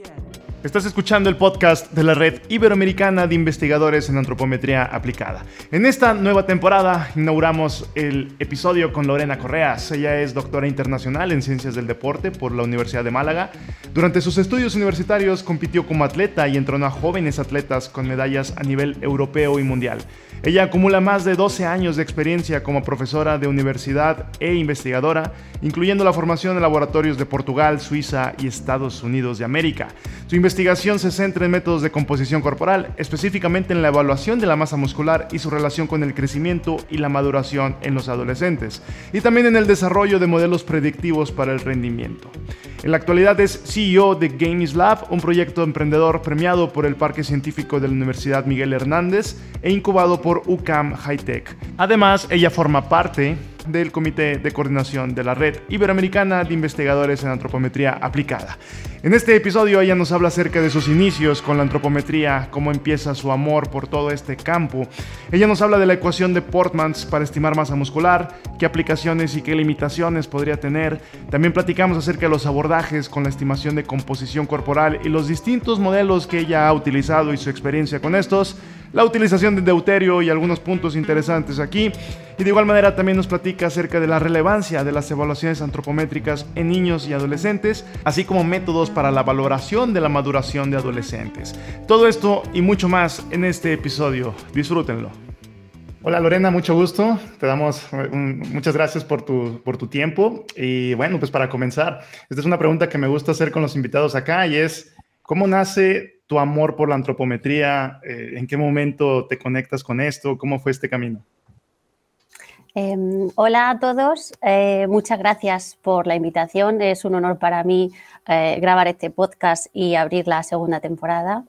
Yeah. Estás escuchando el podcast de la Red Iberoamericana de Investigadores en Antropometría Aplicada. En esta nueva temporada inauguramos el episodio con Lorena Correas. Ella es doctora internacional en Ciencias del Deporte por la Universidad de Málaga. Durante sus estudios universitarios compitió como atleta y entrenó a jóvenes atletas con medallas a nivel europeo y mundial. Ella acumula más de 12 años de experiencia como profesora de universidad e investigadora, incluyendo la formación en laboratorios de Portugal, Suiza y Estados Unidos de América. Investigación se centra en métodos de composición corporal, específicamente en la evaluación de la masa muscular y su relación con el crecimiento y la maduración en los adolescentes, y también en el desarrollo de modelos predictivos para el rendimiento. En la actualidad es CEO de Games Lab, un proyecto emprendedor premiado por el Parque Científico de la Universidad Miguel Hernández e incubado por UCAM High Tech. Además, ella forma parte del Comité de Coordinación de la Red Iberoamericana de Investigadores en Antropometría Aplicada. En este episodio ella nos habla acerca de sus inicios con la antropometría, cómo empieza su amor por todo este campo. Ella nos habla de la ecuación de Portmans para estimar masa muscular, qué aplicaciones y qué limitaciones podría tener. También platicamos acerca de los abordajes con la estimación de composición corporal y los distintos modelos que ella ha utilizado y su experiencia con estos la utilización de deuterio y algunos puntos interesantes aquí. Y de igual manera también nos platica acerca de la relevancia de las evaluaciones antropométricas en niños y adolescentes, así como métodos para la valoración de la maduración de adolescentes. Todo esto y mucho más en este episodio. Disfrútenlo. Hola Lorena, mucho gusto. Te damos muchas gracias por tu, por tu tiempo. Y bueno, pues para comenzar, esta es una pregunta que me gusta hacer con los invitados acá y es, ¿cómo nace tu amor por la antropometría? Eh, ¿En qué momento te conectas con esto? ¿Cómo fue este camino? Em, hola a todos, eh, muchas gracias por la invitación. Es un honor para mí eh, grabar este podcast y abrir la segunda temporada.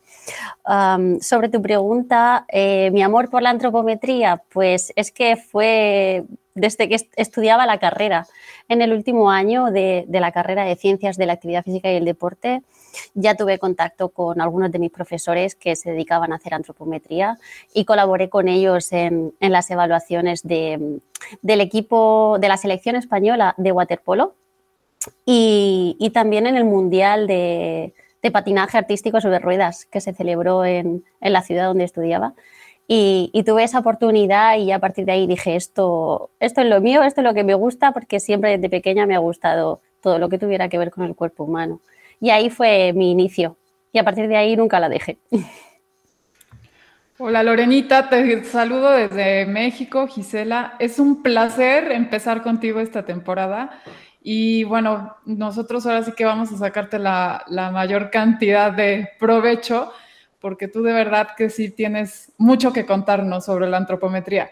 sobre tu pregunta, mi amor por la antropometría, pues es que fue desde que estudiaba la carrera. En el último año de, de la carrera de Ciencias de la Actividad Física y el Deporte, ya tuve contacto con algunos de mis profesores que se dedicaban a hacer antropometría y colaboré con ellos en, las evaluaciones del equipo de la selección española de waterpolo y, también en el Mundial de, Patinaje Artístico sobre Ruedas que se celebró en, la ciudad donde estudiaba. Y, tuve esa oportunidad y a partir de ahí dije, esto, esto es lo mío, esto es lo que me gusta, porque siempre desde pequeña me ha gustado todo lo que tuviera que ver con el cuerpo humano. Y ahí fue mi inicio. Y a partir de ahí nunca la dejé. Hola Lorenita, te saludo desde México, Gisela. Es un placer empezar contigo esta temporada. Y bueno, nosotros ahora sí que vamos a sacarte la, la, mayor cantidad de provecho, porque tú de verdad que sí tienes mucho que contarnos sobre la antropometría.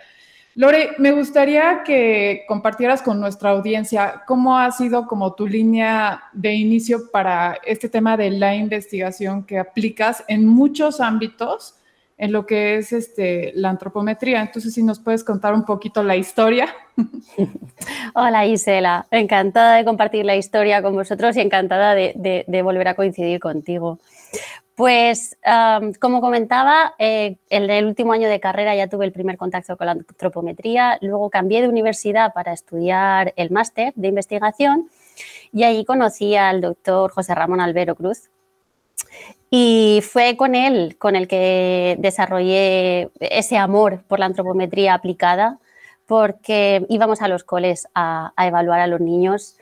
Lore, me gustaría que compartieras con nuestra audiencia cómo ha sido como tu línea de inicio para este tema de la investigación que aplicas en muchos ámbitos en lo que es este, la antropometría. Entonces, si nos puedes contar un poquito la historia. Hola Isela, encantada de compartir la historia con vosotros y encantada de, de volver a coincidir contigo. Pues, como comentaba, eh, en el último año de carrera ya tuve el primer contacto con la antropometría, luego cambié de universidad para estudiar el máster de investigación y ahí conocí al doctor José Ramón Albero Cruz. Y fue con él con el que desarrollé ese amor por la antropometría aplicada, porque íbamos a los coles a, evaluar a los niños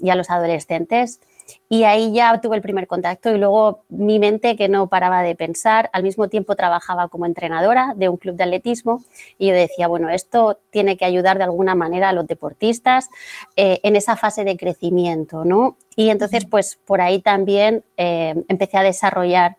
y a los adolescentes y ahí ya tuve el primer contacto y luego mi mente que no paraba de pensar, al mismo tiempo trabajaba como entrenadora de un club de atletismo y yo decía, bueno, esto tiene que ayudar de alguna manera a los deportistas eh, en esa fase de crecimiento, ¿no? Y entonces, pues por ahí también eh, empecé a desarrollar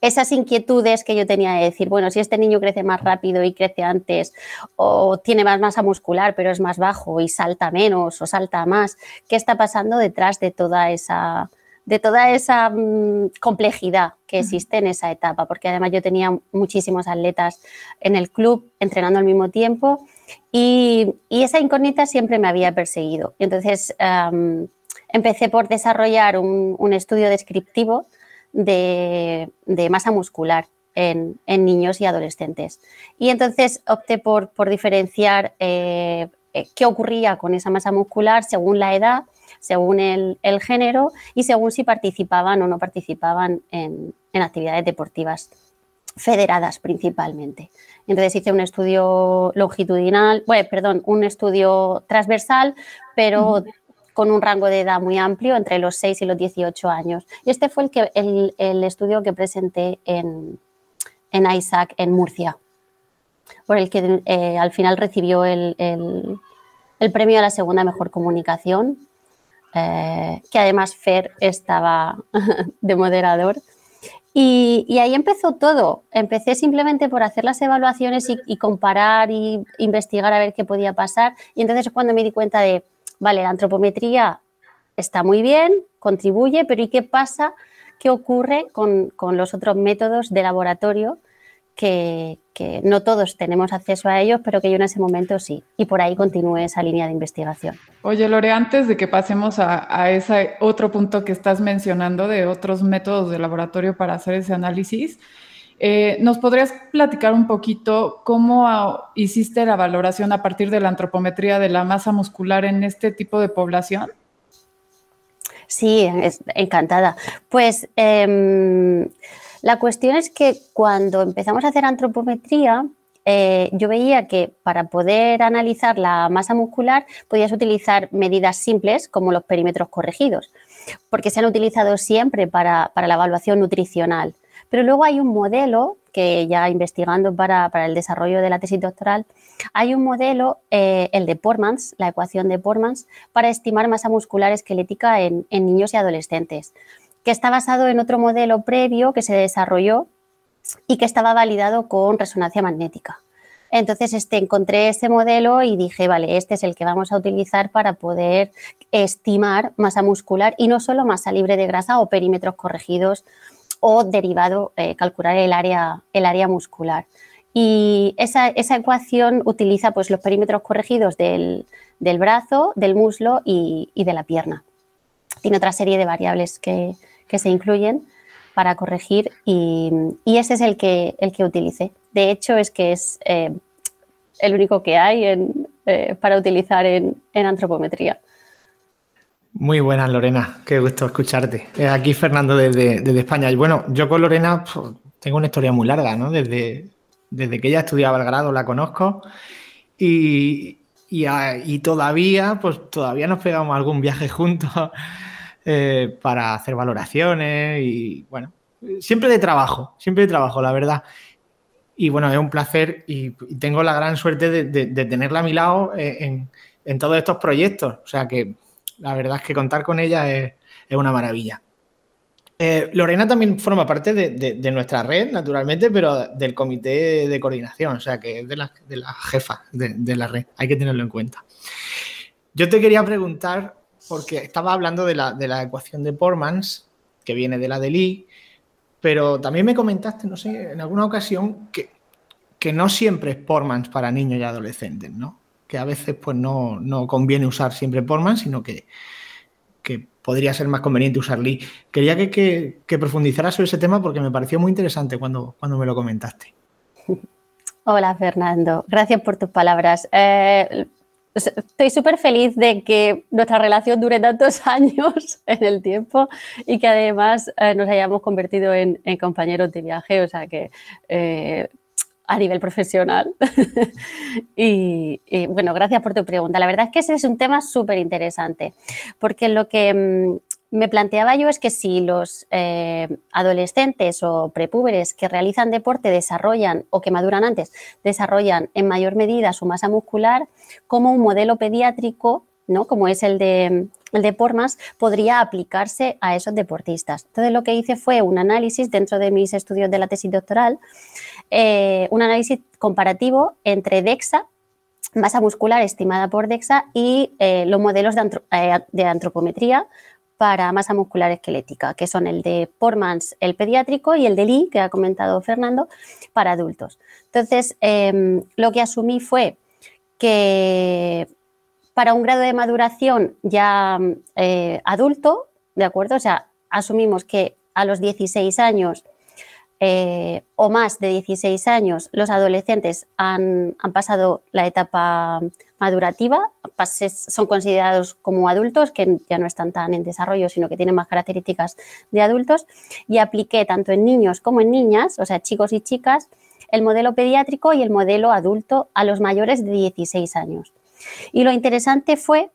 esas inquietudes que yo tenía de decir, bueno, si este niño crece más rápido y crece antes, o tiene más masa muscular, pero es más bajo y salta menos o salta más, ¿qué está pasando detrás de toda esa, de toda esa mm, complejidad que existe en esa etapa? Porque además yo tenía muchísimos atletas en el club entrenando al mismo tiempo y, esa incógnita siempre me había perseguido. Entonces empecé por desarrollar un estudio descriptivo de, masa muscular en, niños y adolescentes. Y entonces opté por, diferenciar eh, eh, qué ocurría con esa masa muscular según la edad, según el, género y según si participaban o no participaban en, actividades deportivas federadas principalmente. Entonces hice un estudio longitudinal, bueno, perdón, un estudio transversal, pero con un rango de edad muy amplio, entre los 6 y los 18 años. Y este fue el, que, el, estudio que presenté en, en ISAC en Murcia, por el que eh, al final recibió el, premio a la segunda mejor comunicación, eh, que además Fer estaba de moderador. Y, ahí empezó todo. Empecé simplemente por hacer las evaluaciones y, y, comparar y investigar a ver qué podía pasar. Y entonces cuando me di cuenta de, vale, la antropometría está muy bien, contribuye, pero ¿y qué pasa? ¿Qué ocurre con, los otros métodos de laboratorio que, no todos tenemos acceso a ellos, pero que yo en ese momento sí. Y por ahí continúe esa línea de investigación. Oye, Lore, antes de que pasemos a, ese otro punto que estás mencionando de otros métodos de laboratorio para hacer ese análisis, eh, ¿Nos podrías platicar un poquito cómo hiciste la valoración a partir de la antropometría de la masa muscular en este tipo de población? Sí, encantada. Pues em, la cuestión es que cuando empezamos a hacer antropometría, eh, yo veía que para poder analizar la masa muscular podías utilizar medidas simples como los perímetros corregidos, porque se han utilizado siempre para la evaluación nutricional. Pero luego hay un modelo que ya investigando para, el desarrollo de la tesis doctoral, hay un modelo, eh, el de Portmans, la ecuación de Portmans, para estimar masa muscular esquelética en, niños y adolescentes, que está basado en otro modelo previo que se desarrolló y que estaba validado con resonancia magnética. Entonces este, encontré ese modelo y dije, vale, este es el que vamos a utilizar para poder estimar masa muscular y no solo masa libre de grasa o perímetros corregidos o derivado, eh, calcular el área, el área muscular. Y esa, ecuación utiliza pues, los perímetros corregidos del, brazo, del muslo y, de la pierna. Tiene otra serie de variables que, se incluyen para corregir y, ese es el que, el que. De hecho, es que es eh, el único que hay eh, para utilizar en antropometría. Muy buenas, Lorena. Qué gusto escucharte. Aquí Fernando desde, España. Y bueno, yo con Lorena tengo una historia muy larga, ¿no? Desde, desde que ella estudiaba el grado la conozco y, todavía, pues todavía nos pegamos algún viaje juntos eh, para hacer valoraciones y bueno, siempre de trabajo, siempre de trabajo, la verdad. Y bueno, es un placer y, tengo la gran suerte de, tenerla a mi lado eh, en, en todos estos proyectos. O sea que la verdad es que contar con ella es, una maravilla. Eh, Lorena también forma parte de, nuestra red, naturalmente, pero del comité de coordinación, o sea, que es de la, jefa de, la red. Hay que tenerlo en cuenta. Yo te quería preguntar, porque estaba hablando de la, ecuación de Portmans, que viene de la de Lee, pero también me comentaste, no sé, en alguna ocasión, que, que no siempre es Portmans para niños y adolescentes, ¿no? Que a veces pues no, conviene usar siempre Portman, sino que, podría ser más conveniente usar Lee. Quería que, que, profundizaras sobre ese tema porque me pareció muy interesante cuando, cuando me lo comentaste. Hola Fernando, gracias por tus palabras. Eh, estoy súper feliz de que nuestra relación dure tantos años en el tiempo y que además eh, nos hayamos convertido en, compañeros de viaje. O sea que eh, a nivel profesional. y, bueno, gracias por tu pregunta. La verdad es que ese es un tema súper interesante, porque lo que mm, me planteaba yo es que si los eh, adolescentes o prepúberes que realizan deporte desarrollan o que maduran antes, desarrollan en mayor medida su masa muscular, como un modelo pediátrico, ¿no? como es el de, el de Pormas, podría aplicarse a esos deportistas. Entonces lo que hice fue un análisis dentro de mis estudios de la tesis doctoral eh, un análisis comparativo entre DEXA, masa muscular estimada por DEXA, y eh, los modelos eh, de, antropometría para masa muscular esquelética, que son el de Pormans, el pediátrico, y el de Lee, que ha comentado Fernando, para adultos. Entonces, em, lo que asumí fue que para un grado de maduración ya adulto, ¿de acuerdo? O sea, asumimos que a los 16 años eh, o más de 16 años, los adolescentes han, pasado la etapa madurativa, son considerados como adultos, que ya no están tan en desarrollo, sino que tienen más características de adultos, y apliqué tanto en niños como en niñas, o sea, chicos y chicas, el modelo pediátrico y el modelo adulto a los mayores de 16 años. Y lo interesante fue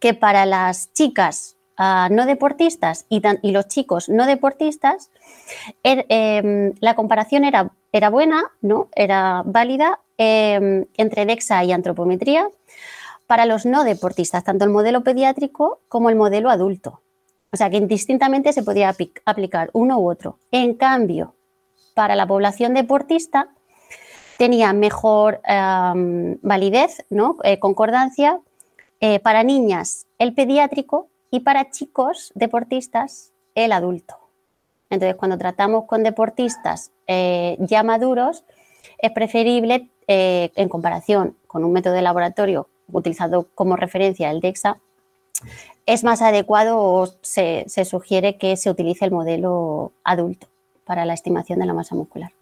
que para las chicas ah, no deportistas y, los chicos no deportistas, er, em, la comparación era, buena, ¿no? era válida em, entre DEXA y antropometría para los no deportistas, tanto el modelo pediátrico como el modelo adulto. O sea que indistintamente se podía aplicar uno u otro. En cambio, para la población deportista tenía mejor em, validez, ¿no? Eh, concordancia eh, para niñas el pediátrico y para chicos deportistas el adulto. Entonces, cuando tratamos con deportistas eh, ya maduros, es preferible, en comparación con un método de laboratorio utilizado como referencia el DEXA, es más adecuado o se, se sugiere que se utilice el modelo adulto para la estimación de la masa muscular.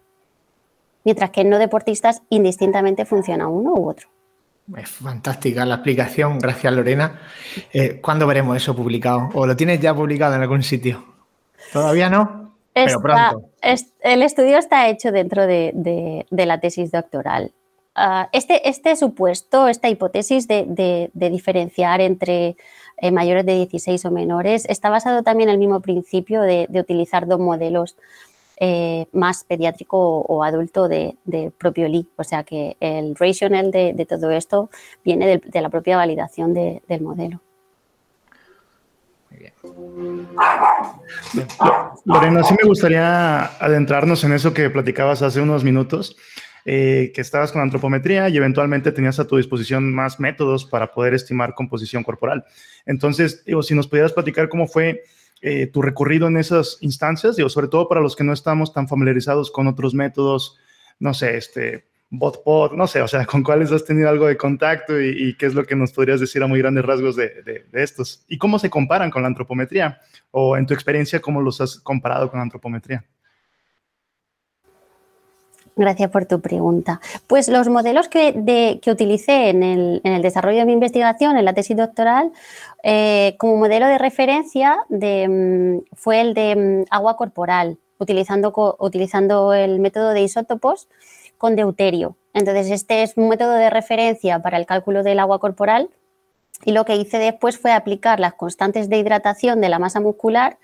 Mientras que en no deportistas indistintamente funciona uno u otro. Es fantástica la explicación, gracias Lorena. Eh, ¿Cuándo veremos eso publicado? ¿O lo tienes ya publicado en algún sitio? ¿Todavía no? Pero pronto. el estudio está hecho dentro de, la tesis doctoral. Ah, este, este, supuesto, esta hipótesis de, diferenciar entre eh, mayores de 16 o menores, está basado también en el mismo principio de, utilizar dos modelos eh, más pediátrico o, adulto de, propio LI. O sea que el rational de, todo esto viene de, la propia validación del modelo. Muy bien. Lorena, sí me gustaría adentrarnos en eso que platicabas hace unos minutos. Eh, que estabas con antropometría y eventualmente tenías a tu disposición más métodos para poder estimar composición corporal. Entonces, digo, si nos pudieras platicar cómo fue eh, tu recorrido en esas instancias, digo, sobre todo para los que no estamos tan familiarizados con otros métodos, no sé, este, bot no sé, o sea, con cuáles has tenido algo de contacto y, qué es lo que nos podrías decir a muy grandes rasgos de, estos y cómo se comparan con la antropometría o en tu experiencia, cómo los has comparado con la antropometría. Gracias por tu pregunta. Pues los modelos que, utilicé en el, desarrollo de mi investigación, en la tesis doctoral, eh, como modelo de referencia mm, fue el de mm, agua corporal, utilizando, utilizando el método de isótopos con deuterio. Entonces, este es un método de referencia para el cálculo del agua corporal y lo que hice después fue aplicar las constantes de hidratación de la masa muscular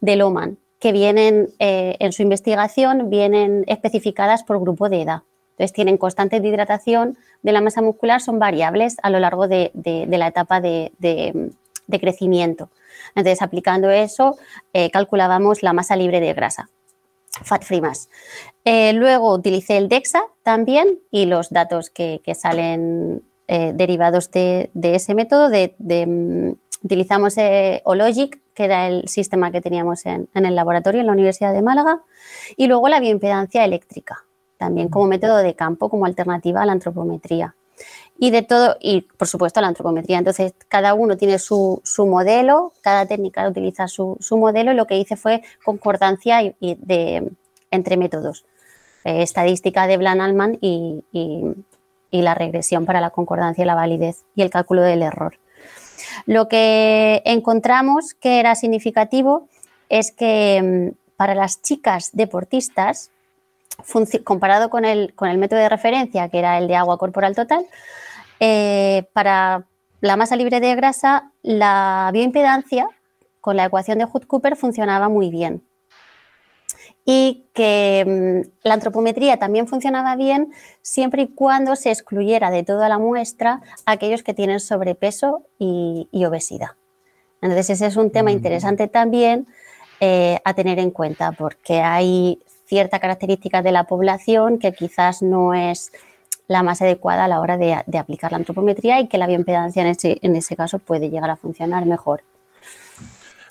del OMAN, que vienen eh, en su investigación, vienen especificadas por grupo de edad. Entonces, tienen constantes de hidratación de la masa muscular, son variables a lo largo de, la etapa de, crecimiento. Entonces, aplicando eso, eh, calculábamos la masa libre de grasa, fat free mass. Eh, luego utilicé el DEXA también y los datos que, salen eh, derivados de, ese método. De, utilizamos Ologic, que era el sistema que teníamos en, en el laboratorio en la Universidad de Málaga, y luego la bioimpedancia eléctrica también como método de campo, como alternativa a la antropometría. Y de todo, y por supuesto la antropometría. Entonces, cada uno tiene su, modelo, cada técnica utiliza su, modelo y lo que hice fue concordancia y, de, entre métodos. Eh, estadística de Blan-Allman y, la regresión para la concordancia y la validez y el cálculo del error. Lo que encontramos que era significativo es que mm, para las chicas deportistas comparado con el, con el, método de referencia, que era el de agua corporal total, eh, para la masa libre de grasa, la bioimpedancia con la ecuación de Hood-Cooper funcionaba muy bien. Y que mm, la antropometría también funcionaba bien siempre y cuando se excluyera de toda la muestra aquellos que tienen sobrepeso y, obesidad. Entonces, ese es un tema interesante también eh, a tener en cuenta porque hay cierta característica de la población que quizás no es la más adecuada a la hora de, aplicar la antropometría y que la bioimpedancia en ese, en ese caso puede llegar a funcionar mejor.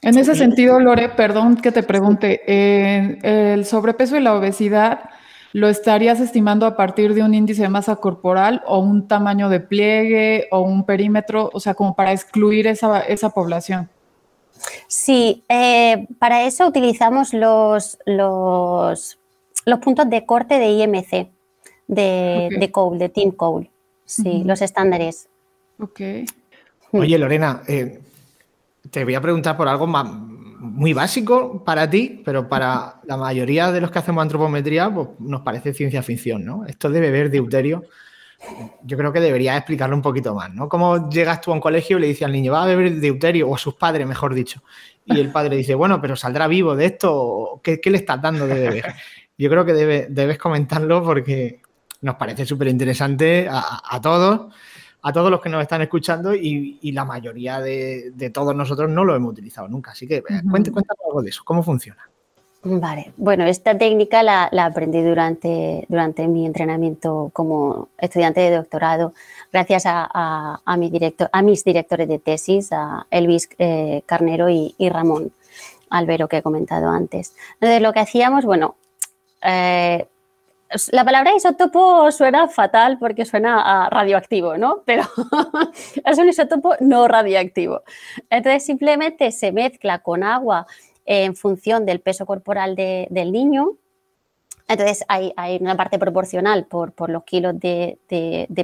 En ese sentido, Lore, perdón que te pregunte, ¿el sobrepeso y la obesidad lo estarías estimando a partir de un índice de masa corporal o un tamaño de pliegue o un perímetro, o sea, como para excluir esa, esa población? Sí, eh, para eso utilizamos los, los puntos de corte de IMC, de, de Cole, de Team Cole. Sí, los estándares. Ok. Oye, Lorena, eh, te voy a preguntar por algo más, muy básico para ti, pero para la mayoría de los que hacemos antropometría pues, nos parece ciencia ficción, ¿no? Esto de beber deuterio, yo creo que deberías explicarlo un poquito más, ¿no? ¿Cómo llegas tú a un colegio y le dices al niño, va a beber deuterio, o a sus padres, mejor dicho, y el padre dice, bueno, pero saldrá vivo de esto, ¿qué, le estás dando de beber? Yo creo que debes comentarlo porque nos parece súper interesante a, todos, a todos los que nos están escuchando y, la mayoría de, todos nosotros no lo hemos utilizado nunca. Así que uh cuéntanos algo de eso, ¿cómo funciona? Vale, bueno, esta técnica la, aprendí durante, durante mi entrenamiento como estudiante de doctorado, gracias a, mi director, a mis directores de tesis, a Elvis eh, Carnero y, Ramón Albero, que he comentado antes. Entonces, lo que hacíamos, bueno, eh, la palabra isótopo suena fatal porque suena a radioactivo, ¿no? Pero es un isótopo no radioactivo. Entonces, simplemente se mezcla con agua en función del peso corporal del niño. Entonces hay, una parte proporcional por, los kilos de,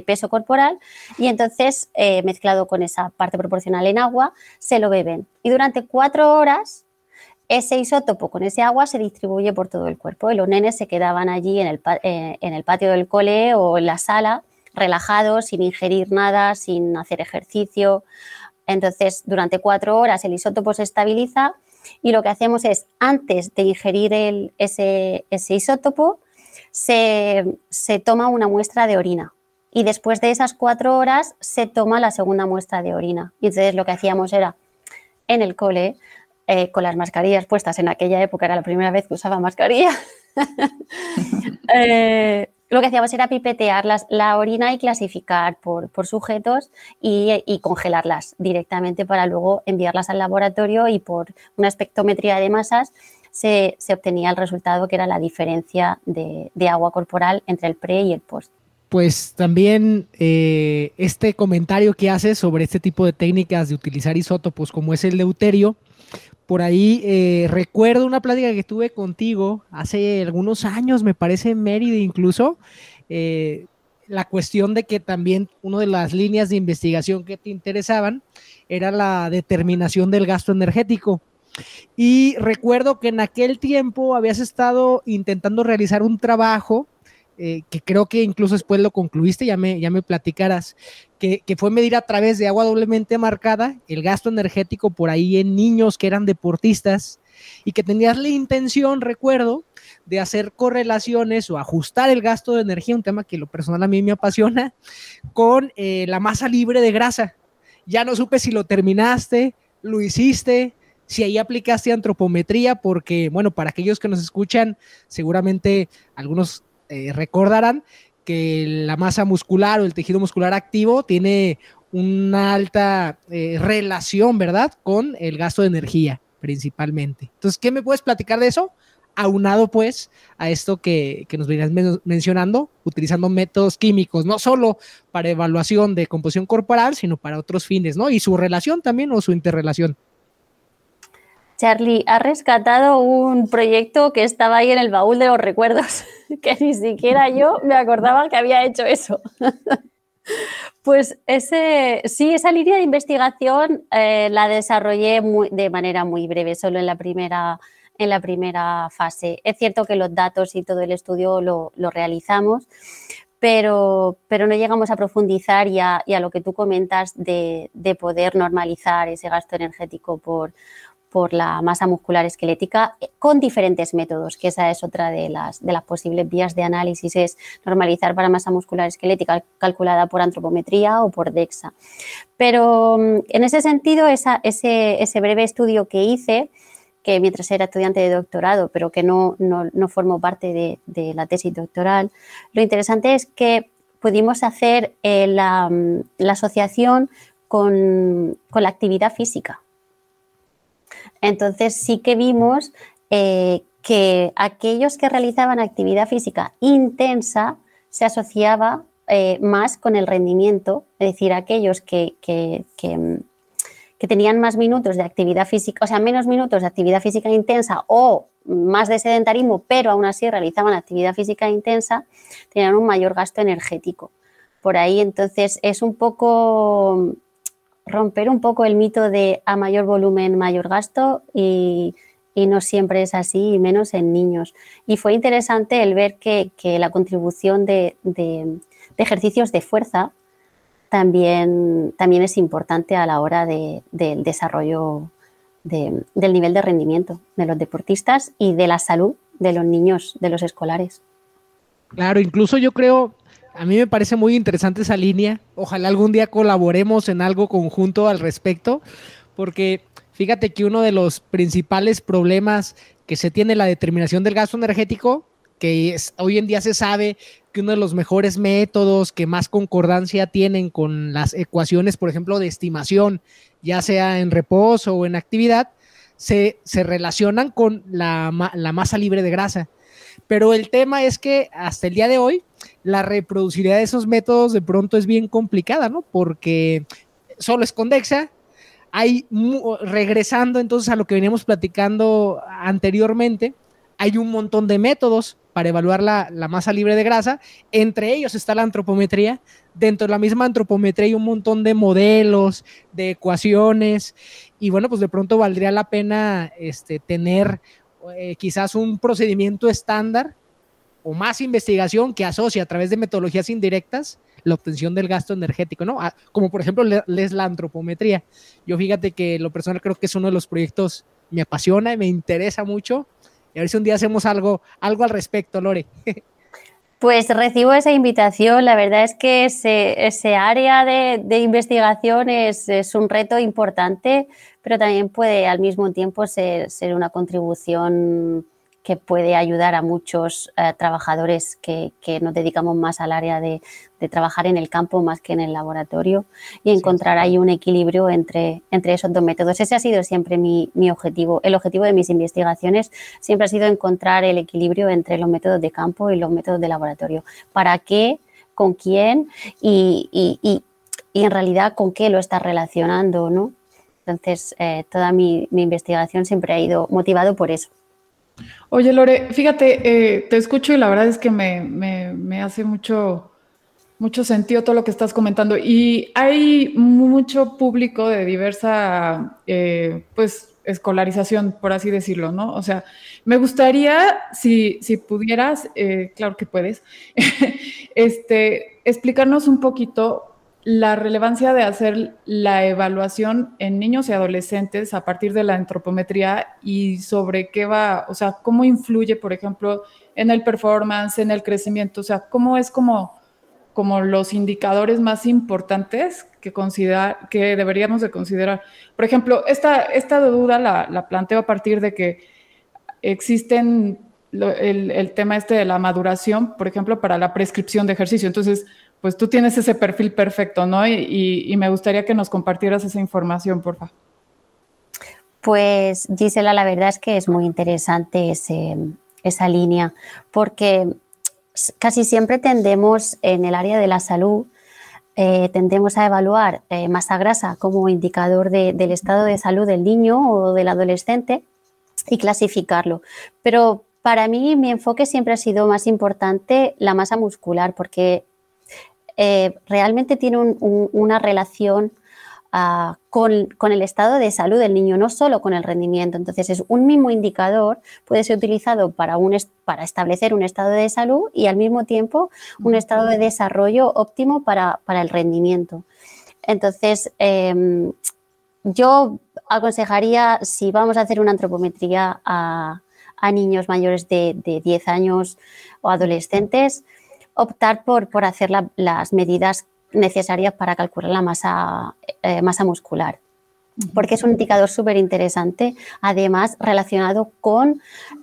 peso corporal y entonces eh, mezclado con esa parte proporcional en agua se lo beben. Y durante cuatro horas ese isótopo con ese agua se distribuye por todo el cuerpo y los nenes se quedaban allí en el, eh, en el patio del cole o en la sala relajados, sin ingerir nada, sin hacer ejercicio. Entonces, durante cuatro horas el isótopo se estabiliza y lo que hacemos es, antes de ingerir ese, isótopo, se, toma una muestra de orina y después de esas cuatro horas se toma la segunda muestra de orina. Y entonces lo que hacíamos era, en el cole, eh, con las mascarillas puestas, en aquella época era la primera vez que usaba mascarilla, eh, lo que hacíamos era pipetear la orina y clasificar por, sujetos y, congelarlas directamente para luego enviarlas al laboratorio y por una espectrometría de masas se, obtenía el resultado que era la diferencia de, agua corporal entre el pre y el post. Pues también eh, este comentario que haces sobre este tipo de técnicas de utilizar isótopos como es el deuterio, por ahí eh, recuerdo una plática que tuve contigo hace algunos años, me parece en Mérida incluso, eh, la cuestión de que también una de las líneas de investigación que te interesaban era la determinación del gasto energético. Y recuerdo que en aquel tiempo habías estado intentando realizar un trabajo eh, que creo que incluso después lo concluiste, ya me, ya me platicarás, que, fue medir a través de agua doblemente marcada el gasto energético por ahí en niños que eran deportistas y que tenías la intención, recuerdo, de hacer correlaciones o ajustar el gasto de energía, un tema que lo personal a mí me apasiona, con eh, la masa libre de grasa. Ya no supe si lo terminaste, lo hiciste, si ahí aplicaste antropometría, porque, bueno, para aquellos que nos escuchan, seguramente algunos eh, recordarán que la masa muscular o el tejido muscular activo tiene una alta eh, relación, ¿verdad?, con el gasto de energía principalmente. Entonces, ¿qué me puedes platicar de eso? Aunado pues a esto que, que nos venías mencionando, utilizando métodos químicos, no solo para evaluación de composición corporal, sino para otros fines, ¿no? Y su relación también o su interrelación. Charlie, ha rescatado un proyecto que estaba ahí en el baúl de los recuerdos, que ni siquiera yo me acordaba que había hecho eso. Pues ese, sí, esa línea de investigación eh, la desarrollé de manera muy breve, solo en la primera, en la primera fase. Es cierto que los datos y todo el estudio lo, realizamos, pero, pero, no llegamos a profundizar y a, lo que tú comentas de, poder normalizar ese gasto energético por, por la masa muscular esquelética eh, con diferentes métodos, que esa es otra de las, posibles vías de análisis, es normalizar para masa muscular esquelética calculada por antropometría o por DEXA. Pero mm, en ese sentido, ese, ese, breve estudio que hice, que mientras era estudiante de doctorado, pero que no, no, formó parte de, la tesis doctoral, lo interesante es que pudimos hacer eh, la, mm, la, asociación con, con la actividad física. Entonces sí que vimos eh, que aquellos que realizaban actividad física intensa se asociaba eh, más con el rendimiento, es decir, aquellos que, que, tenían más minutos de actividad física, o sea, menos minutos de actividad física intensa o más de sedentarismo, pero aún así realizaban actividad física intensa, tenían un mayor gasto energético. Por ahí entonces es un poco romper un poco el mito de a mayor volumen, mayor gasto y, no siempre es así, y menos en niños. Y fue interesante el ver que, la contribución de, ejercicios de fuerza también, también es importante a la hora del desarrollo del nivel de rendimiento de los deportistas y de la salud de los niños, de los escolares. Claro, incluso yo creo, a mí me parece muy interesante esa línea. Ojalá algún día colaboremos en algo conjunto al respecto, porque fíjate que uno de los principales problemas que se tiene la determinación del gasto energético, que hoy en día se sabe que uno de los mejores métodos que más concordancia tienen con las ecuaciones, por ejemplo, de estimación, ya sea en reposo o en actividad, se, relacionan con la, la masa libre de grasa. Pero el tema es que hasta el día de hoy la reproducibilidad de esos métodos de pronto es bien complicada, ¿no? Porque solo es convexa. Hay, regresando entonces a lo que veníamos platicando anteriormente, hay un montón de métodos para evaluar la, masa libre de grasa. Entre ellos está la antropometría. Dentro de la misma antropometría hay un montón de modelos, de ecuaciones. Y bueno, pues de pronto valdría la pena este, tener eh, quizás un procedimiento estándar o más investigación que asocia a través de metodologías indirectas la obtención del gasto energético, ¿no? Ah, como por ejemplo es la antropometría. Yo fíjate que lo personal creo que es uno de los proyectos me apasiona y me interesa mucho. Y a ver si un día hacemos algo, algo al respecto, Lore. Pues recibo esa invitación. La verdad es que ese, área de, investigación es, es, un reto importante, pero también puede al mismo tiempo ser, ser una contribución que puede ayudar a muchos eh, trabajadores que, nos dedicamos más al área de, trabajar en el campo más que en el laboratorio y encontrar ahí un equilibrio entre, entre esos dos métodos. Ese ha sido siempre mi, objetivo. El objetivo de mis investigaciones siempre ha sido encontrar el equilibrio entre los métodos de campo y los métodos de laboratorio. ¿Para qué? ¿Con quién? Y, en realidad con qué lo está relacionando, ¿no? Entonces, eh, toda mi investigación siempre ha ido motivado por eso. Oye, Lore, fíjate, eh, te escucho y la verdad es que me, hace mucho, mucho sentido todo lo que estás comentando. Y hay mucho público de diversa, eh, pues, escolarización, por así decirlo, ¿no? O sea, me gustaría, si, si pudieras, eh, claro que puedes, este, explicarnos un poquito la relevancia de hacer la evaluación en niños y adolescentes a partir de la antropometría y sobre qué va, o sea, cómo influye, por ejemplo, en el performance, en el crecimiento, o sea, cómo es como, como los indicadores más importantes que, considera, que deberíamos de considerar. Por ejemplo, esta, esta duda la, la planteo a partir de que existen el, el tema este de la maduración, por ejemplo, para la prescripción de ejercicio. Entonces, pues tú tienes ese perfil perfecto, ¿no? Y, me gustaría que nos compartieras esa información, por favor. Pues Gisela, la verdad es que es muy interesante esa línea, porque casi siempre tendemos en el área de la salud, eh, tendemos a evaluar eh, masa grasa como indicador del estado de salud del niño o del adolescente y clasificarlo. Pero para mí mi enfoque siempre ha sido más importante la masa muscular, porque eh, realmente tiene una relación ah, con, el estado de salud del niño, no solo con el rendimiento. Entonces, es un mismo indicador, puede ser utilizado para, para establecer un estado de salud y al mismo tiempo un estado de desarrollo óptimo para, el rendimiento. Entonces, em, yo aconsejaría, si vamos a hacer una antropometría a, niños mayores de, de 10 años o adolescentes, optar por, por hacer las medidas necesarias para calcular la masa, eh, masa muscular. Porque es un indicador súper interesante, además relacionado con,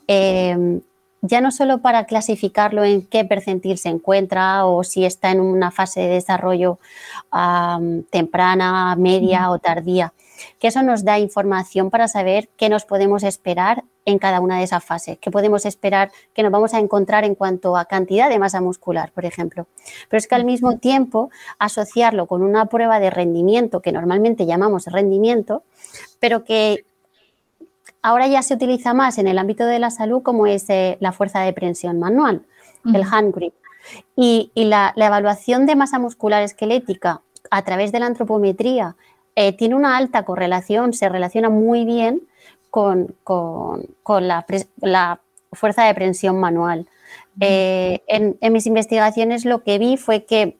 em, ya no solo para clasificarlo en qué percentil se encuentra o si está en una fase de desarrollo temprana, media o tardía, que eso nos da información para saber qué nos podemos esperar en cada una de esas fases, qué podemos esperar que nos vamos a encontrar en cuanto a cantidad de masa muscular, por ejemplo. Pero es que al mismo tiempo asociarlo con una prueba de rendimiento, que normalmente llamamos rendimiento, pero que ahora ya se utiliza más en el ámbito de la salud como es eh, la fuerza de prensión manual, el hand grip. Y, la, evaluación de masa muscular esquelética a través de la antropometría eh, tiene una alta correlación, se relaciona muy bien con, la, fuerza de prensión manual. Eh, en, mis investigaciones lo que vi fue que,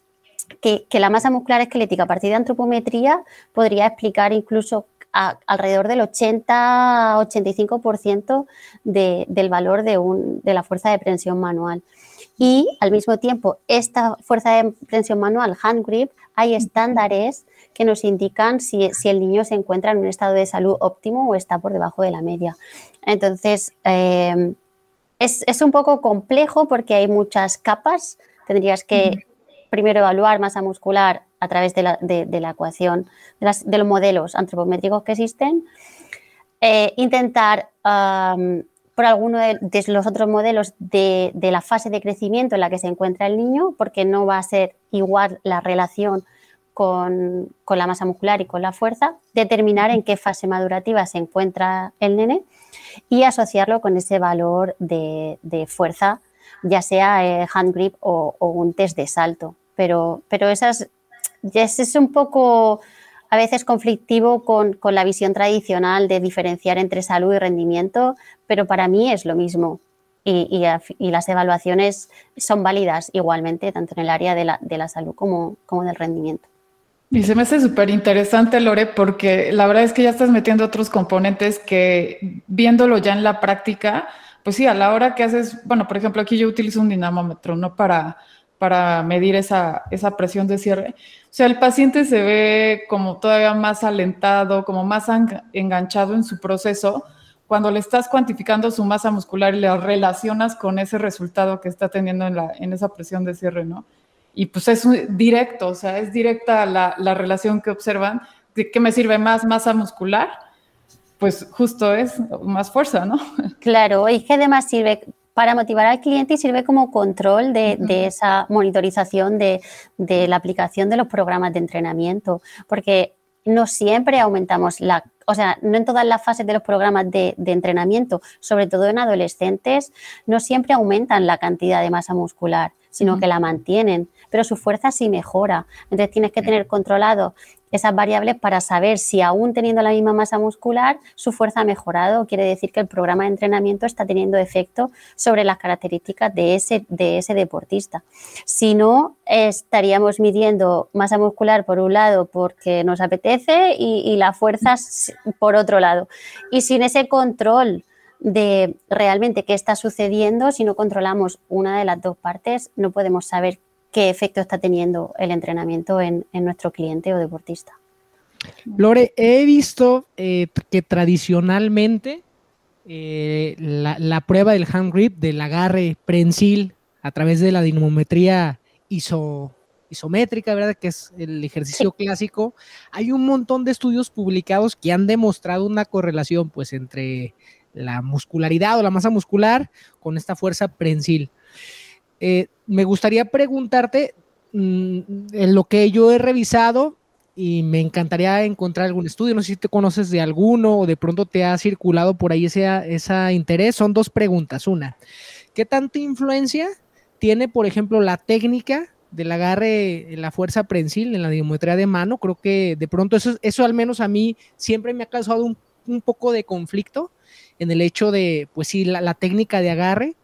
la masa muscular esquelética a partir de antropometría podría explicar incluso alrededor del 80-85% del valor de, de la fuerza de prensión manual. Y al mismo tiempo, esta fuerza de prensión manual, hand grip, hay estándares que nos indican si, el niño se encuentra en un estado de salud óptimo o está por debajo de la media. Entonces, em, es, un poco complejo porque hay muchas capas. Tendrías que primero evaluar masa muscular a través de la, ecuación, de, los modelos antropométricos que existen. Eh, intentar por alguno de, los otros modelos de, la fase de crecimiento en la que se encuentra el niño, porque no va a ser igual la relación con, la masa muscular y con la fuerza, determinar en qué fase madurativa se encuentra el nene y asociarlo con ese valor de, fuerza, ya sea eh, hand grip o, un test de salto. Pero, pero esas, es un poco a veces conflictivo con, la visión tradicional de diferenciar entre salud y rendimiento, pero para mí es lo mismo. Y, las evaluaciones son válidas igualmente, tanto en el área de la, salud como, como del rendimiento. Y se me hace súper interesante, Lore, porque la verdad es que ya estás metiendo otros componentes que viéndolo ya en la práctica, pues sí, a la hora que haces, bueno, por ejemplo, aquí yo utilizo un dinamómetro, ¿no? Para, para medir esa, esa presión de cierre. O sea, el paciente se ve como todavía más alentado, como más enganchado en su proceso cuando le estás cuantificando su masa muscular y le relacionas con ese resultado que está teniendo en, la, en esa presión de cierre, ¿no? Y pues es directo, o sea, es directa la, la relación que observan. ¿De qué me sirve más masa muscular? Pues justo es más fuerza, ¿no? Claro, y que además sirve para motivar al cliente y sirve como control de, esa monitorización de, la aplicación de los programas de entrenamiento, porque no siempre aumentamos la, o sea, no en todas las fases de los programas de, entrenamiento, sobre todo en adolescentes, no siempre aumentan la cantidad de masa muscular, sino que la mantienen, pero su fuerza sí mejora. Entonces tienes que tener controlado esas variables para saber si aún teniendo la misma masa muscular su fuerza ha mejorado. Quiere decir que el programa de entrenamiento está teniendo efecto sobre las características de ese, de ese deportista. Si no, estaríamos midiendo masa muscular por un lado porque nos apetece y, y la fuerza por otro lado. Y sin ese control de realmente qué está sucediendo, si no controlamos una de las dos partes, no podemos saber qué efecto está teniendo el entrenamiento en, nuestro cliente o deportista. Lore, he visto eh, que tradicionalmente eh, la, prueba del hand grip, del agarre prensil a través de la dinamometría isométrica, ¿verdad? Que es el ejercicio clásico. Hay un montón de estudios publicados que han demostrado una correlación, pues, entre la muscularidad o la masa muscular con esta fuerza prensil. Eh, me gustaría preguntarte, mm, en lo que yo he revisado, y me encantaría encontrar algún estudio, no sé si te conoces de alguno o de pronto te ha circulado por ahí ese, esa interés. Son dos preguntas. Una, ¿qué tanta influencia tiene, por ejemplo, la técnica del agarre la fuerza prensil, en la diometría de mano? Creo que de pronto eso, eso al menos a mí siempre me ha causado un, un poco de conflicto en el hecho de, pues sí, la técnica de agarre.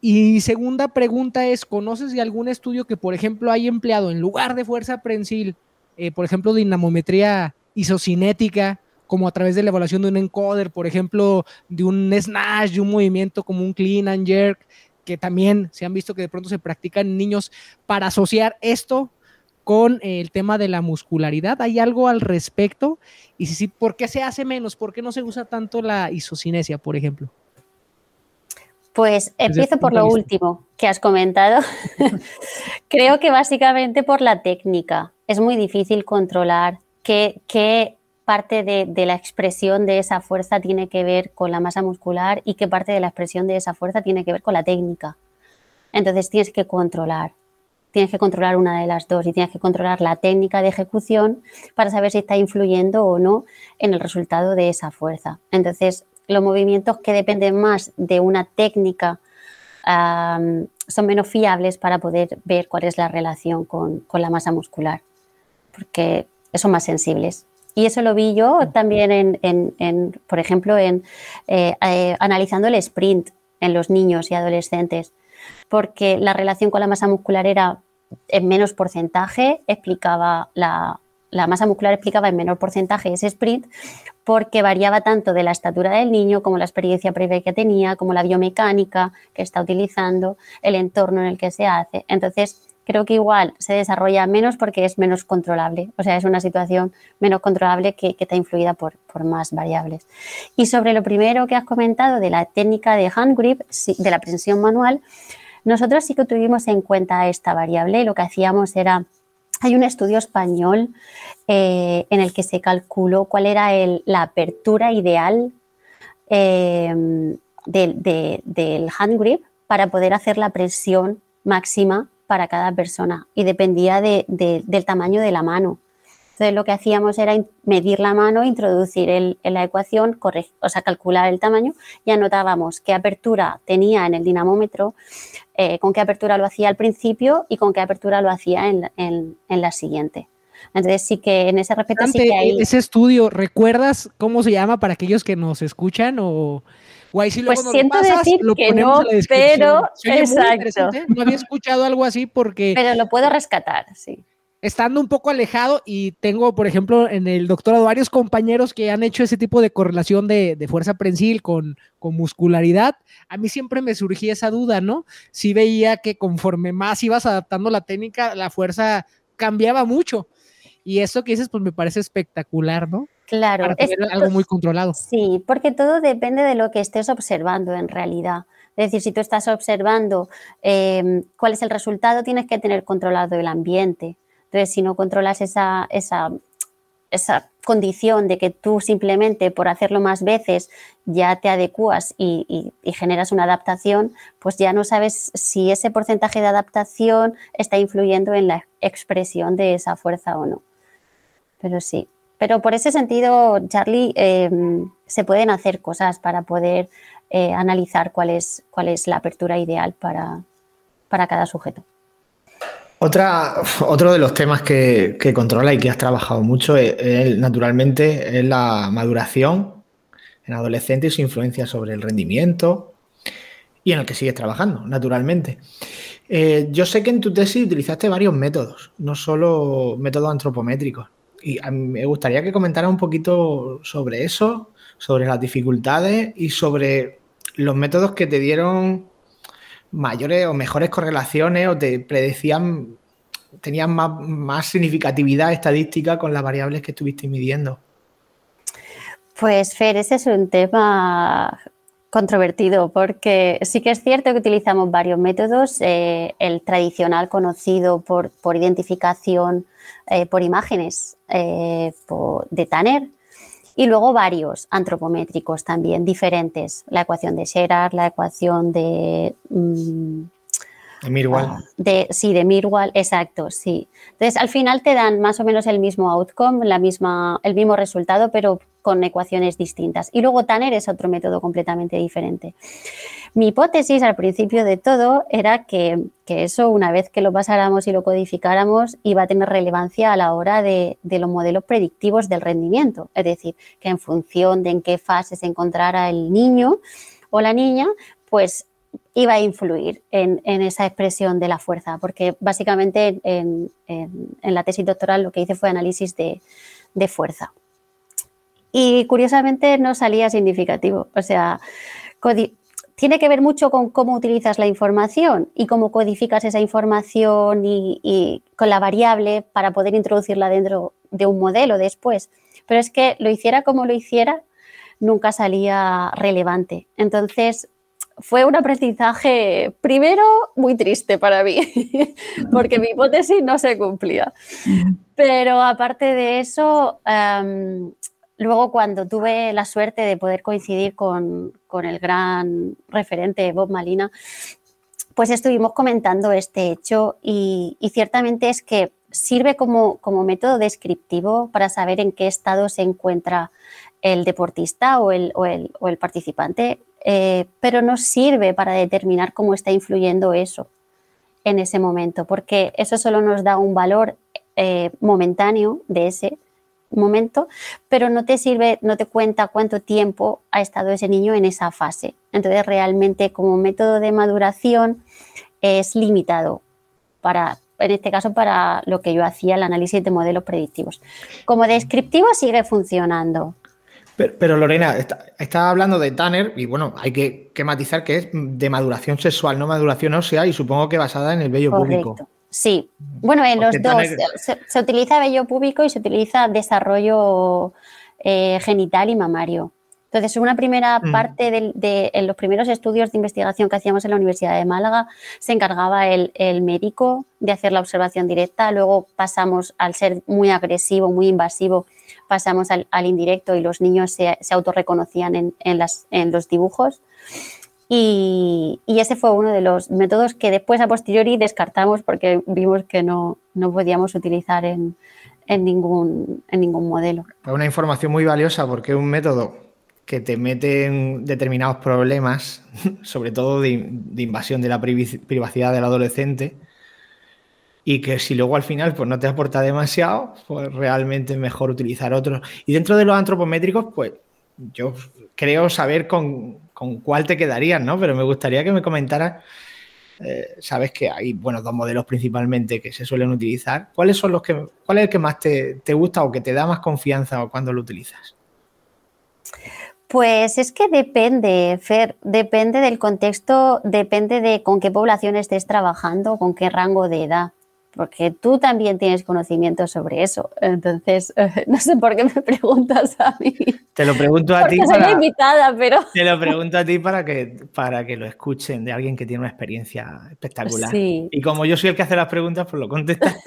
Y segunda pregunta es, ¿conoces de algún estudio que, por ejemplo, haya empleado en lugar de fuerza prensil, eh, por ejemplo, dinamometría isocinética, como a través de la evaluación de un encoder, por ejemplo, de un snatch, de un movimiento como un clean and jerk, que también se han visto que de pronto se practican niños para asociar esto con el tema de la muscularidad. ¿Hay algo al respecto? Y si sí, ¿por qué se hace menos? ¿Por qué no se usa tanto la isocinesia, por ejemplo? Pues empiezo por lo último que has comentado. Creo que básicamente por la técnica. Es muy difícil controlar qué, parte de, la expresión de esa fuerza tiene que ver con la masa muscular y qué parte de la expresión de esa fuerza tiene que ver con la técnica. Entonces tienes que controlar. Tienes que controlar una de las dos y tienes que controlar la técnica de ejecución para saber si está influyendo o no en el resultado de esa fuerza. Entonces, los movimientos que dependen más de una técnica son menos fiables para poder ver cuál es la relación con, la masa muscular, porque son más sensibles. Y eso lo vi yo también, en, por ejemplo, en eh, eh, analizando el sprint en los niños y adolescentes, porque la relación con la masa muscular era en menos porcentaje, explicaba la, masa muscular explicaba en menor porcentaje ese sprint porque variaba tanto de la estatura del niño como la experiencia previa que tenía, como la biomecánica que está utilizando, el entorno en el que se hace. Entonces, creo que igual se desarrolla menos porque es menos controlable, o sea, es una situación menos controlable que, está influida por, más variables. Y sobre lo primero que has comentado de la técnica de hand grip, de la prensión manual, nosotros sí que tuvimos en cuenta esta variable, lo que hacíamos era hay un estudio español eh, en el que se calculó cuál era la apertura ideal em, del hand grip para poder hacer la presión máxima para cada persona y dependía del tamaño de la mano. Entonces lo que hacíamos era medir la mano, introducir en la ecuación, o sea, calcular el tamaño y anotábamos qué apertura tenía en el dinamómetro, eh, con qué apertura lo hacía al principio y con qué apertura lo hacía en, la siguiente. Entonces sí que en ese respecto sí que hay... Ese estudio, ¿recuerdas cómo se llama para aquellos que nos escuchan o...? pues siento decir que no, pero exacto. No había escuchado algo así porque... Pero lo puedo rescatar, sí estando un poco alejado y tengo, por ejemplo, en el doctorado varios compañeros que han hecho ese tipo de correlación de, fuerza prensil con, muscularidad, a mí siempre me surgía esa duda, ¿no? Si veía que conforme más ibas adaptando la técnica, la fuerza cambiaba mucho. Y eso que dices, pues me parece espectacular, ¿no? Claro. algo muy controlado. Sí, porque todo depende de lo que estés observando en realidad. Es decir, si tú estás observando eh, cuál es el resultado, tienes que tener controlado el ambiente. Entonces, si no controlas esa, esa, esa condición de que tú simplemente por hacerlo más veces ya te adecuas y, generas una adaptación, pues ya no sabes si ese porcentaje de adaptación está influyendo en la expresión de esa fuerza o no. Pero sí, pero por ese sentido, Charlie, em, se pueden hacer cosas para poder eh, analizar cuál es, cuál es la apertura ideal para cada sujeto. Otra, otro de los temas que, controla y que has trabajado mucho, es, naturalmente, es la maduración en adolescentes y su influencia sobre el rendimiento y en el que sigues trabajando, naturalmente. Eh, yo sé que en tu tesis utilizaste varios métodos, no solo métodos antropométricos. Y me gustaría que comentara un poquito sobre eso, sobre las dificultades y sobre los métodos que te dieron mayores o mejores correlaciones o te predecían, tenían más, significatividad estadística con las variables que estuviste midiendo? Pues Fer, ese es un tema controvertido porque sí que es cierto que utilizamos varios métodos. Eh, el tradicional conocido por, identificación eh, por imágenes eh, de Tanner, y luego varios antropométricos también diferentes. La ecuación de Sherard, la ecuación de... Mm, de Mirwal. Ah, de, sí, de Mirwal, exacto, sí. Entonces, al final te dan más o menos el mismo outcome, la misma, el mismo resultado, pero con ecuaciones distintas. Y luego Tanner es otro método completamente diferente. Mi hipótesis al principio de todo era que, eso, una vez que lo pasáramos y lo codificáramos, iba a tener relevancia a la hora de, los modelos predictivos del rendimiento. Es decir, que en función de en qué fase se encontrara el niño o la niña, pues iba a influir en, esa expresión de la fuerza, porque básicamente en, la tesis doctoral lo que hice fue análisis de fuerza y curiosamente no salía significativo. O sea, tiene que ver mucho con cómo utilizas la información y cómo codificas esa información y, con la variable para poder introducirla dentro de un modelo después. Pero es que lo hiciera como lo hiciera, nunca salía relevante. Entonces, fue un aprendizaje, primero, muy triste para mí, porque mi hipótesis no se cumplía. Pero aparte de eso, em, Luego, cuando tuve la suerte de poder coincidir con, el gran referente Bob Malina, pues estuvimos comentando este hecho y, ciertamente es que sirve como, método descriptivo para saber en qué estado se encuentra el deportista o el, participante, eh, pero no sirve para determinar cómo está influyendo eso en ese momento, porque eso solo nos da un valor eh, momentáneo de ese momento, pero no te sirve, no te cuenta cuánto tiempo ha estado ese niño en esa fase. Entonces, realmente como método de maduración es limitado para, en este caso, para lo que yo hacía, el análisis de modelos predictivos. Como descriptivo sigue funcionando. Pero, Lorena, está, hablando de Tanner y bueno, hay que, matizar que es de maduración sexual, no maduración ósea y supongo que basada en el vello público. Sí, bueno, en los dos se, utiliza vello púbico y se utiliza desarrollo eh, genital y mamario. Entonces, una primera mm. parte de, en los primeros estudios de investigación que hacíamos en la Universidad de Málaga, se encargaba el, médico de hacer la observación directa, luego pasamos al ser muy agresivo, muy invasivo, pasamos al, indirecto y los niños se, se autorreconocían en, en los dibujos. Y, ese fue uno de los métodos que después a posteriori descartamos porque vimos que no, no podíamos utilizar en, en, ningún, en ningún modelo. Una información muy valiosa porque es un método que te mete en determinados problemas, sobre todo de, de, invasión de la privacidad del adolescente, y que si luego al final pues, no te aporta demasiado, pues realmente es mejor utilizar otros. Y dentro de los antropométricos, pues yo creo saber con, con cuál te quedarías, ¿no? Pero me gustaría que me comentaras, eh, sabes que hay, bueno, dos modelos principalmente que se suelen utilizar. ¿Cuáles son los que, cuál es el que más te, gusta o que te da más confianza cuando lo utilizas? Pues es que depende, Fer, depende del contexto, depende de con qué población estés trabajando, con qué rango de edad porque tú también tienes conocimiento sobre eso. Entonces, no sé por qué me preguntas a mí. Te lo pregunto a ti. Soy invitada, pero. Te lo pregunto a ti para que, para que lo escuchen de alguien que tiene una experiencia espectacular. Y como yo soy el que hace las preguntas, pues lo contestas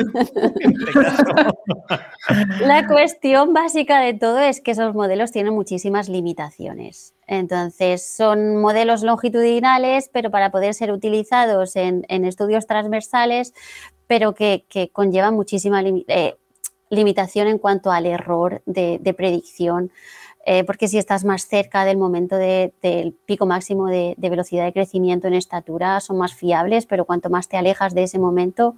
La cuestión básica de todo es que esos modelos tienen muchísimas limitaciones. Entonces, son modelos longitudinales, pero para poder ser utilizados en, en estudios transversales, pero que, conlleva muchísima eh, limitación en cuanto al error de, predicción, eh, porque si estás más cerca del momento del pico máximo de, velocidad de crecimiento en estatura, son más fiables, pero cuanto más te alejas de ese momento,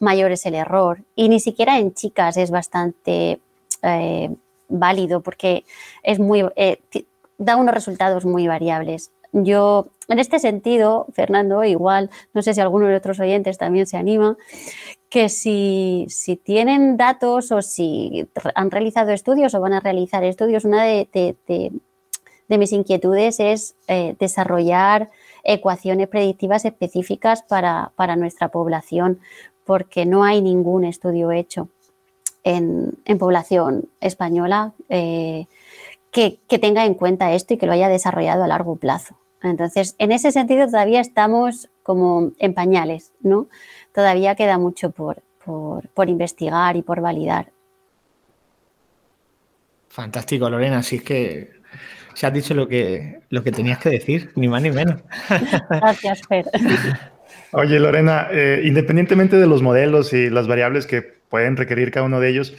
mayor es el error. Y ni siquiera en chicas es bastante eh, válido, porque es muy, da unos resultados muy variables. Yo, en este sentido, Fernando, igual, no sé si alguno de otros oyentes también se anima, que si, tienen datos o si han realizado estudios o van a realizar estudios, una de, mis inquietudes es eh, desarrollar ecuaciones predictivas específicas para, nuestra población, porque no hay ningún estudio hecho en, población española eh, que, tenga en cuenta esto y que lo haya desarrollado a largo plazo. Entonces, en ese sentido todavía estamos como en pañales, ¿no? Todavía queda mucho por, investigar y por validar. Fantástico, Lorena. Así es que se has dicho lo que, lo que tenías que decir, ni más ni menos. Gracias, Fer. Oye, Lorena, eh, independientemente de los modelos y las variables que pueden requerir cada uno de ellos,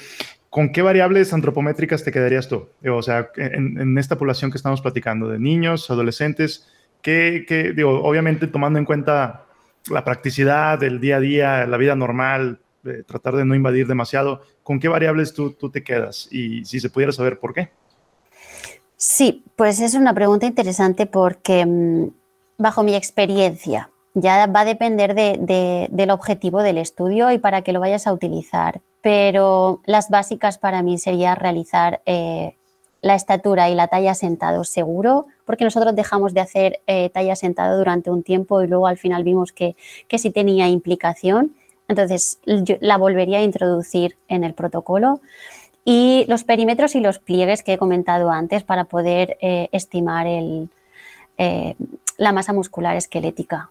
¿con qué variables antropométricas te quedarías tú? O sea, en, esta población que estamos platicando, de niños, adolescentes, que, digo, obviamente tomando en cuenta la practicidad del día a día, la vida normal, tratar de no invadir demasiado, ¿con qué variables tú, tú te quedas? Y si se pudiera saber por qué. Sí, pues es una pregunta interesante porque mm, bajo mi experiencia ya va a depender del objetivo del estudio y para qué lo vayas a utilizar pero las básicas para mí sería realizar eh, la estatura y la talla sentado seguro, porque nosotros dejamos de hacer eh, talla sentado durante un tiempo y luego al final vimos que, que sí tenía implicación. Entonces la volvería a introducir en el protocolo. Y los perímetros y los pliegues que he comentado antes para poder eh, estimar el, la masa muscular esquelética.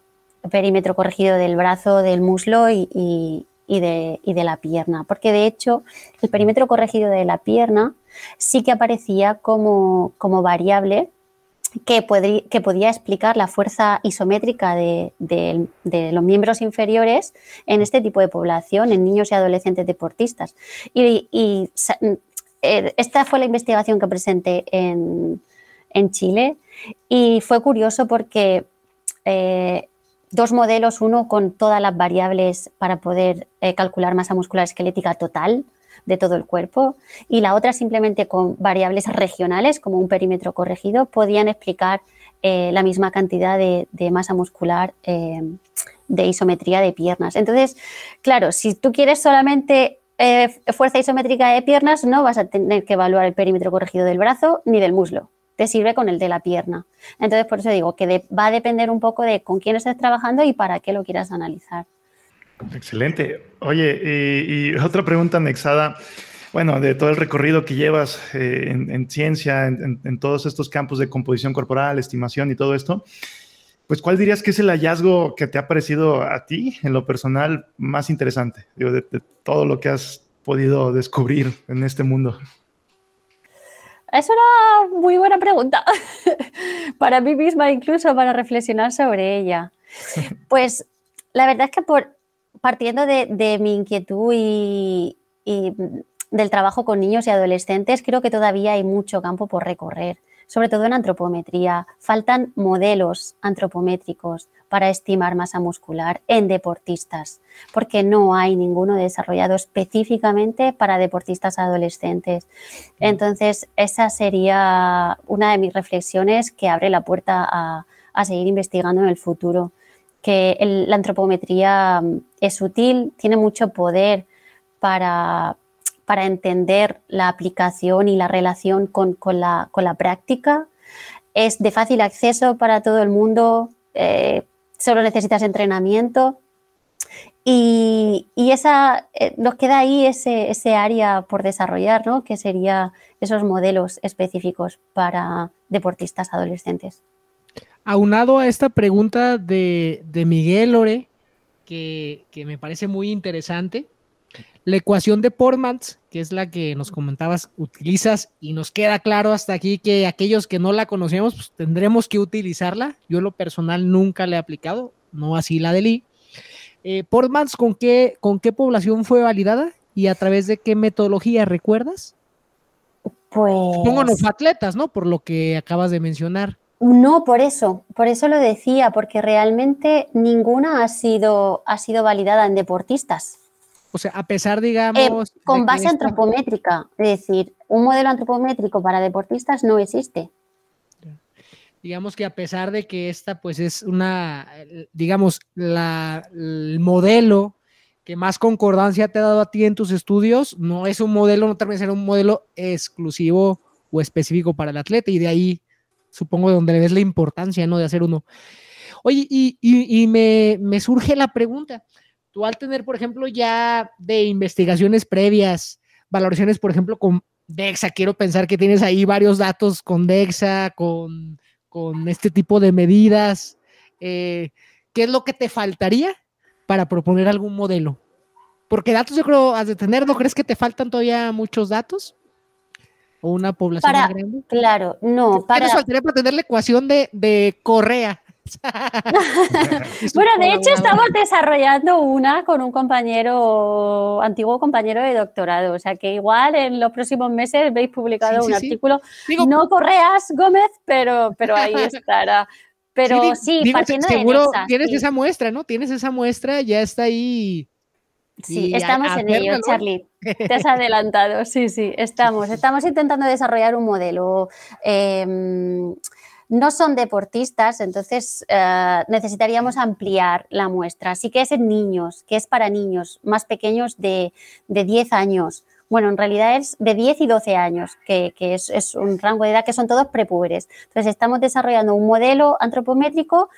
Perímetro corregido del brazo, del muslo y, de, la pierna, porque de hecho el perímetro corregido de la pierna sí que aparecía como, variable que, que, podía explicar la fuerza isométrica de, los miembros inferiores en este tipo de población, en niños y adolescentes deportistas. Y, eh, esta fue la investigación que presenté en, Chile y fue curioso porque eh, dos modelos, uno con todas las variables para poder eh, calcular masa muscular esquelética total de todo el cuerpo y la otra simplemente con variables regionales como un perímetro corregido, podían explicar la misma cantidad de, masa muscular de isometría de piernas. Entonces, claro, si tú quieres solamente eh, fuerza isométrica de piernas, no vas a tener que evaluar el perímetro corregido del brazo ni del muslo. Te sirve con el de la pierna. Entonces, por eso digo que va a depender un poco de con quién estés trabajando y para qué lo quieras analizar. Excelente. Oye, y, otra pregunta anexada. Bueno, de todo el recorrido que llevas eh, en, ciencia, en, todos estos campos de composición corporal, estimación y todo esto, pues ¿cuál dirías que es el hallazgo que te ha parecido a ti, en lo personal, más interesante? De todo lo que has podido descubrir en este mundo. Es una muy buena pregunta para mí misma, incluso para reflexionar sobre ella. Pues la verdad es que por, partiendo de, mi inquietud y, del trabajo con niños y adolescentes, creo que todavía hay mucho campo por recorrer, sobre todo en antropometría. Faltan modelos antropométricos para estimar masa muscular en deportistas, porque no hay ninguno desarrollado específicamente para deportistas adolescentes. Entonces, esa sería una de mis reflexiones que abre la puerta a, seguir investigando en el futuro, que la antropometría mm, es útil, tiene mucho poder para, para entender la aplicación y la relación con, la, práctica. Es de fácil acceso para todo el mundo. Eh, solo necesitas entrenamiento. Y, esa, eh, nos queda ahí ese, ese área por desarrollar, ¿no? que sería esos modelos específicos para deportistas adolescentes. Aunado a esta pregunta de, Miguel Lore, que, que, me parece muy interesante, la ecuación de Portmans, que es la que nos comentabas, utilizas y nos queda claro hasta aquí que aquellos que no la conocemos, pues tendremos que utilizarla. Yo lo personal nunca la he aplicado, no así la de Lee. Eh, Portmans, ¿con qué, ¿con qué población fue validada y a través de qué metodología recuerdas? Pues... Pongo no atletas, ¿no? Por lo que acabas de mencionar. No, por eso, por eso lo decía, porque realmente ninguna ha sido, ha sido validada en deportistas. O sea, a pesar, digamos... Eh, con base antropométrica, es decir, un modelo antropométrico para deportistas no existe. Digamos que a pesar de que esta pues es una, digamos, la, el modelo que más concordancia te ha dado a ti en tus estudios, no es un modelo, no termina de ser un modelo exclusivo o específico para el atleta y de ahí supongo donde le ves la importancia, ¿no? De hacer uno. Oye, y, me, me surge la pregunta, tú al tener, por ejemplo, ya de investigaciones previas, valoraciones, por ejemplo, con DEXA, quiero pensar que tienes ahí varios datos con DEXA, con, este tipo de medidas. Eh, ¿Qué es lo que te faltaría para proponer algún modelo? Porque datos yo creo has de tener, ¿no crees que te faltan todavía muchos datos? ¿O una población grande? Claro, no. ¿Qué para... faltaría para tener la ecuación de, de Correa? bueno, de hecho estamos desarrollando una con un compañero, antiguo compañero de doctorado, o sea que igual en los próximos meses veis publicado un artículo, no Correas Gómez, pero, pero ahí estará. Pero sí, partiendo seguro tienes esa muestra, ¿no? Tienes esa muestra, ya está ahí. Sí, estamos en ello, Charlie. Te has adelantado, sí, sí, estamos. Estamos intentando desarrollar un modelo. Em, no son deportistas, entonces eh, necesitaríamos ampliar la muestra. Sí que es en niños, que es para niños más pequeños de, 10 años. Bueno, en realidad es de 10 y 12 años, que, es, un rango de edad que son todos prepúberes. Entonces, estamos desarrollando un modelo antropométrico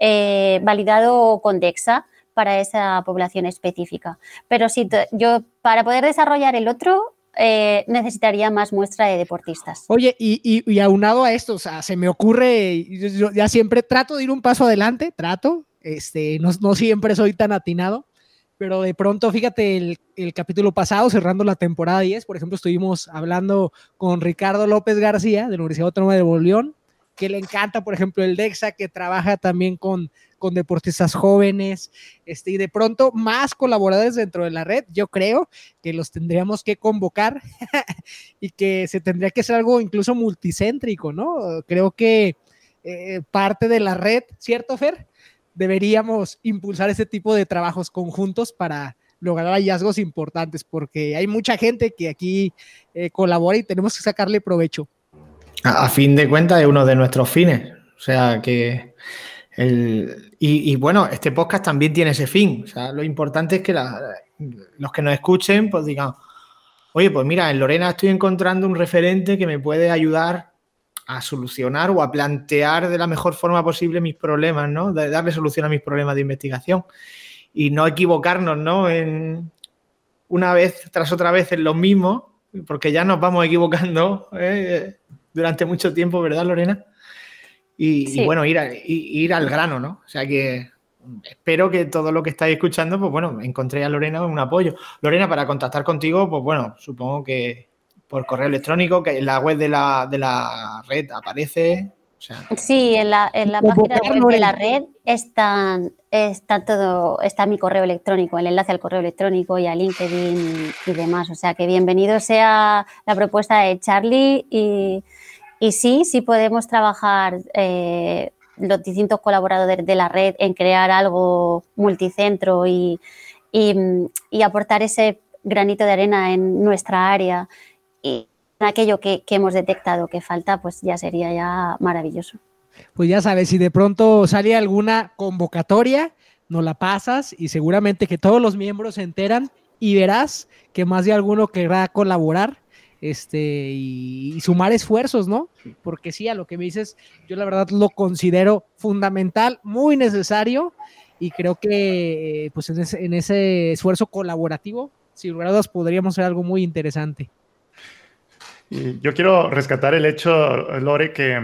eh, validado con DEXA para esa población específica. Pero si yo, para poder desarrollar el otro, eh, necesitaría más muestra de deportistas. Oye, y, aunado a esto, o sea, se me ocurre, yo, ya siempre trato de ir un paso adelante, trato, este, no, siempre soy tan atinado, pero de pronto, fíjate, el, el, capítulo pasado, cerrando la temporada 10, por ejemplo, estuvimos hablando con Ricardo López García de la Universidad Autónoma de Bolívar que le encanta, por ejemplo, el DEXA, que trabaja también con, con deportistas jóvenes, este, y de pronto más colaboradores dentro de la red, yo creo que los tendríamos que convocar y que se tendría que hacer algo incluso multicéntrico, ¿no? Creo que eh, parte de la red, ¿cierto, Fer? Deberíamos impulsar ese tipo de trabajos conjuntos para lograr hallazgos importantes, porque hay mucha gente que aquí eh, colabora y tenemos que sacarle provecho. A, fin de cuentas, es uno de nuestros fines. O sea que. Y, bueno, este podcast también tiene ese fin. O sea, lo importante es que los que nos escuchen, pues digan, oye, pues mira, en Lorena estoy encontrando un referente que me puede ayudar a solucionar o a plantear de la mejor forma posible mis problemas, ¿no? De darle solución a mis problemas de investigación y no equivocarnos, ¿no? En una vez tras otra vez en lo mismo, porque ya nos vamos equivocando ¿eh? durante mucho tiempo, ¿verdad, Lorena? Y, bueno, ir, ir al grano, ¿no? O sea que espero que todo lo que estáis escuchando, pues bueno, encontré a Lorena un apoyo. Lorena, para contactar contigo, pues bueno, supongo que por correo electrónico, que en la web de la, de la red aparece. sí, en la, en la página web de la red está, está todo, está mi correo electrónico, el enlace al correo electrónico y a LinkedIn y, demás. O sea que bienvenido sea la propuesta de Charlie y, y sí, sí podemos trabajar eh, los distintos colaboradores de la red en crear algo multicentro y, y aportar ese granito de arena en nuestra área y aquello que, hemos detectado que falta, pues ya sería ya maravilloso. Pues ya sabes, si de pronto sale alguna convocatoria, no la pasas y seguramente que todos los miembros se enteran y verás que más de alguno querrá colaborar este, y, sumar esfuerzos, ¿no? Porque sí, a lo que me dices, yo la verdad lo considero fundamental, muy necesario y creo que pues en ese, en ese esfuerzo colaborativo, si logrados podríamos hacer algo muy interesante. Y yo quiero rescatar el hecho, Lore, que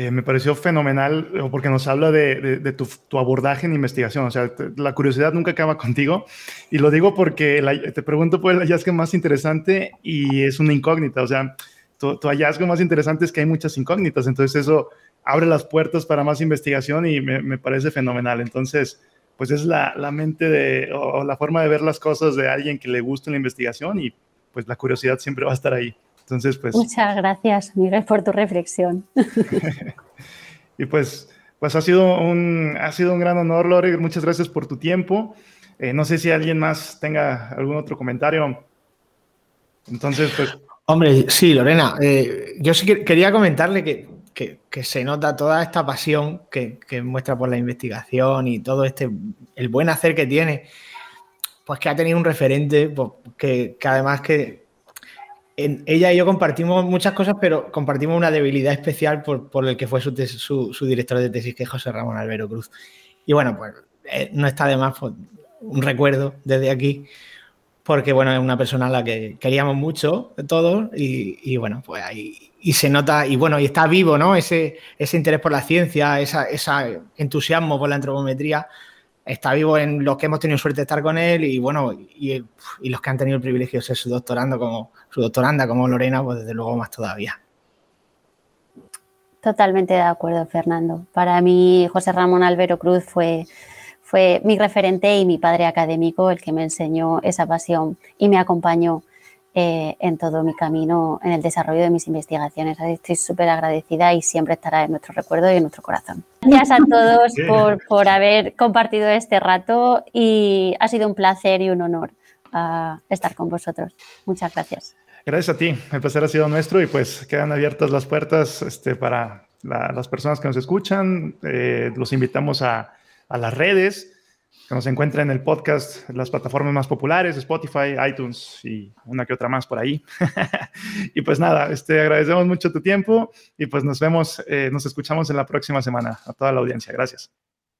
eh, me pareció fenomenal eh, porque nos habla de, tu, abordaje en investigación. O sea, la curiosidad nunca acaba contigo. Y lo digo porque te pregunto por el hallazgo más interesante y es una incógnita. O sea, tu, hallazgo más interesante es que hay muchas incógnitas. Entonces eso abre las puertas para más investigación y me, parece fenomenal. Entonces, pues es la, mente de, o la forma de ver las cosas de alguien que le gusta la investigación y pues la curiosidad siempre va a estar ahí. Entonces, pues... Muchas gracias, Miguel, por tu reflexión. y pues, pues ha, sido un, ha sido un gran honor, Lore. Muchas gracias por tu tiempo. Eh, no sé si alguien más tenga algún otro comentario. Entonces, pues... Hombre, sí, Lorena, eh, yo sí quería comentarle que, que, se nota toda esta pasión que, que, muestra por la investigación y todo este, el buen hacer que tiene, pues que ha tenido un referente pues, que, que además que, ella y yo compartimos muchas cosas, pero compartimos una debilidad especial por, el que fue su, director de tesis, que José Ramón Albero Cruz. Y bueno, pues eh, no está de más pues, un recuerdo desde aquí, porque bueno, es una persona a la que queríamos mucho todos y, bueno, pues y se nota, y bueno, y está vivo, ¿no? Ese, ese interés por la ciencia, ese entusiasmo por la antropometría, está vivo en los que hemos tenido suerte de estar con él y bueno, y, los que han tenido el privilegio de ser su doctorando como su doctoranda como Lorena, pues desde luego más todavía. Totalmente de acuerdo, Fernando. Para mí, José Ramón Albero Cruz fue, fue mi referente y mi padre académico, el que me enseñó esa pasión y me acompañó eh, en todo mi camino, en el desarrollo de mis investigaciones. Estoy súper agradecida y siempre estará en nuestro recuerdo y en nuestro corazón. Gracias a todos por, por, haber compartido este rato y ha sido un placer y un honor uh, estar con vosotros. Muchas gracias. Gracias a ti, el placer ha sido nuestro y pues quedan abiertas las puertas este, para las personas que nos escuchan. Eh, los invitamos a, a las redes que nos encuentra en el podcast, las plataformas más populares, Spotify, iTunes y una que otra más por ahí. y pues nada, este, agradecemos mucho tu tiempo y pues nos vemos, eh, nos escuchamos en la próxima semana a toda la audiencia. Gracias.